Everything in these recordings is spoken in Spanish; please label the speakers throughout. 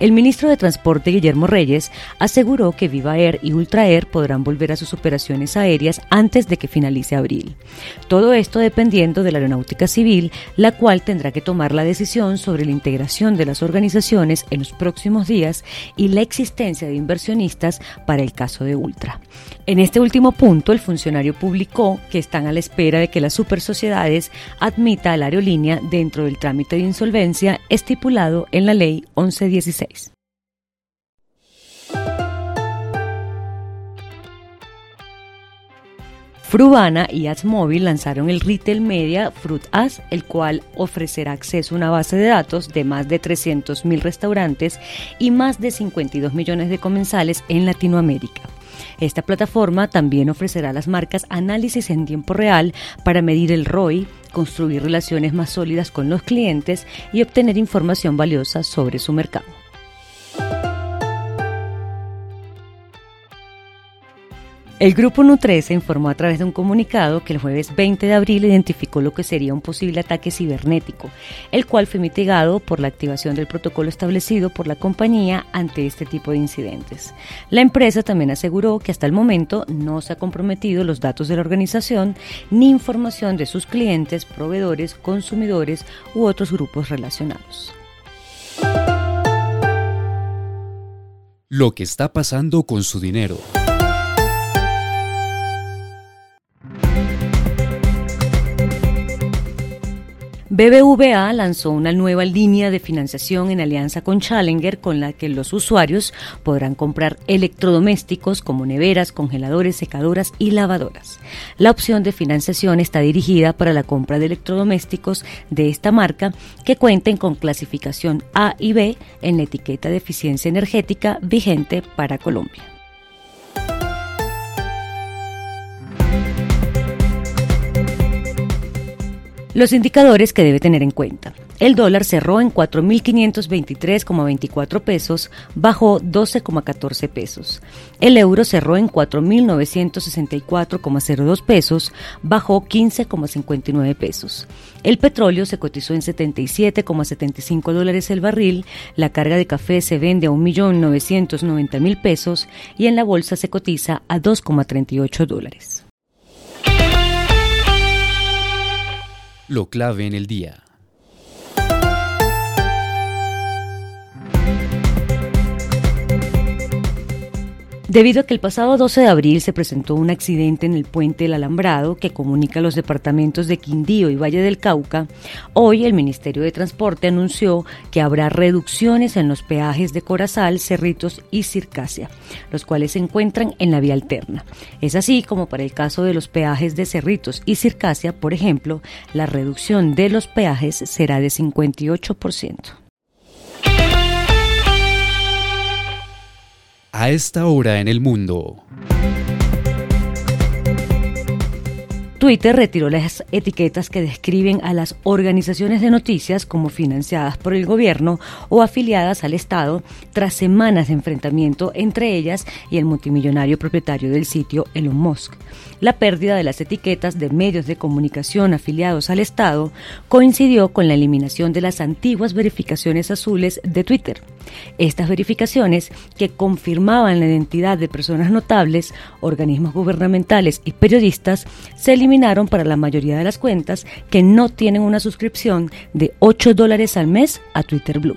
Speaker 1: El ministro de Transporte Guillermo Reyes aseguró que Viva Air y Ultra Air podrán volver a sus operaciones aéreas antes de que finalice abril. Todo esto dependiendo de la aeronáutica civil, la cual tendrá que tomar la decisión sobre la integración de las organizaciones en los próximos días y la existencia de inversionistas para el caso de Ultra. En este último punto, el funcionario publicó que están a la espera de que las supersociedades admita a la aerolínea dentro del trámite de insolvencia estipulado en la ley 1116. Frubana y AdsMobile lanzaron el retail media Fruit As, el cual ofrecerá acceso a una base de datos de más de 300.000 restaurantes y más de 52 millones de comensales en Latinoamérica. Esta plataforma también ofrecerá a las marcas análisis en tiempo real para medir el ROI, construir relaciones más sólidas con los clientes y obtener información valiosa sobre su mercado. El grupo Nutresa informó a través de un comunicado que el jueves 20 de abril identificó lo que sería un posible ataque cibernético, el cual fue mitigado por la activación del protocolo establecido por la compañía ante este tipo de incidentes. La empresa también aseguró que hasta el momento no se ha comprometido los datos de la organización ni información de sus clientes, proveedores, consumidores u otros grupos relacionados.
Speaker 2: Lo que está pasando con su dinero.
Speaker 1: BBVA lanzó una nueva línea de financiación en alianza con Challenger con la que los usuarios podrán comprar electrodomésticos como neveras, congeladores, secadoras y lavadoras. La opción de financiación está dirigida para la compra de electrodomésticos de esta marca que cuenten con clasificación A y B en la etiqueta de eficiencia energética vigente para Colombia. Los indicadores que debe tener en cuenta. El dólar cerró en 4.523,24 pesos, bajó 12,14 pesos. El euro cerró en 4.964,02 pesos, bajó 15,59 pesos. El petróleo se cotizó en 77,75 dólares el barril, la carga de café se vende a 1.990.000 pesos y en la bolsa se cotiza a 2,38 dólares.
Speaker 2: Lo clave en el día.
Speaker 1: Debido a que el pasado 12 de abril se presentó un accidente en el puente del Alambrado que comunica los departamentos de Quindío y Valle del Cauca, hoy el Ministerio de Transporte anunció que habrá reducciones en los peajes de Corazal, Cerritos y Circasia, los cuales se encuentran en la vía alterna. Es así como para el caso de los peajes de Cerritos y Circasia, por ejemplo, la reducción de los peajes será de 58%.
Speaker 2: A esta hora en el mundo.
Speaker 1: Twitter retiró las etiquetas que describen a las organizaciones de noticias como financiadas por el gobierno o afiliadas al Estado tras semanas de enfrentamiento entre ellas y el multimillonario propietario del sitio Elon Musk. La pérdida de las etiquetas de medios de comunicación afiliados al Estado coincidió con la eliminación de las antiguas verificaciones azules de Twitter. Estas verificaciones, que confirmaban la identidad de personas notables, organismos gubernamentales y periodistas, se eliminaron para la mayoría de las cuentas que no tienen una suscripción de 8 dólares al mes a Twitter Blue.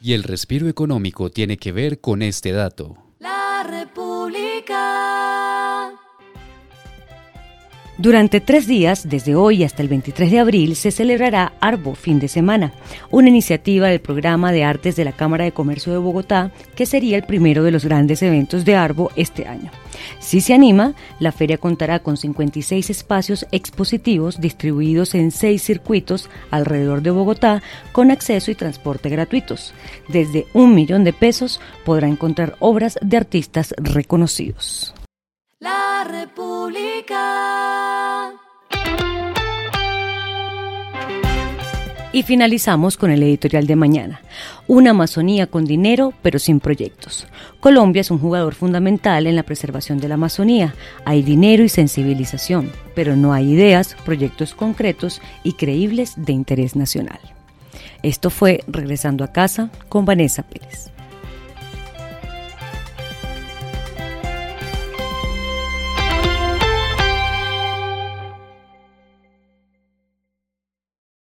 Speaker 2: Y el respiro económico tiene que ver con este dato.
Speaker 1: Durante tres días, desde hoy hasta el 23 de abril, se celebrará Arbo Fin de Semana, una iniciativa del programa de artes de la Cámara de Comercio de Bogotá, que sería el primero de los grandes eventos de Arbo este año. Si se anima, la feria contará con 56 espacios expositivos distribuidos en seis circuitos alrededor de Bogotá, con acceso y transporte gratuitos. Desde un millón de pesos podrá encontrar obras de artistas reconocidos.
Speaker 3: República.
Speaker 1: Y finalizamos con el editorial de mañana. Una Amazonía con dinero, pero sin proyectos. Colombia es un jugador fundamental en la preservación de la Amazonía. Hay dinero y sensibilización, pero no hay ideas, proyectos concretos y creíbles de interés nacional. Esto fue Regresando a casa con Vanessa Pérez.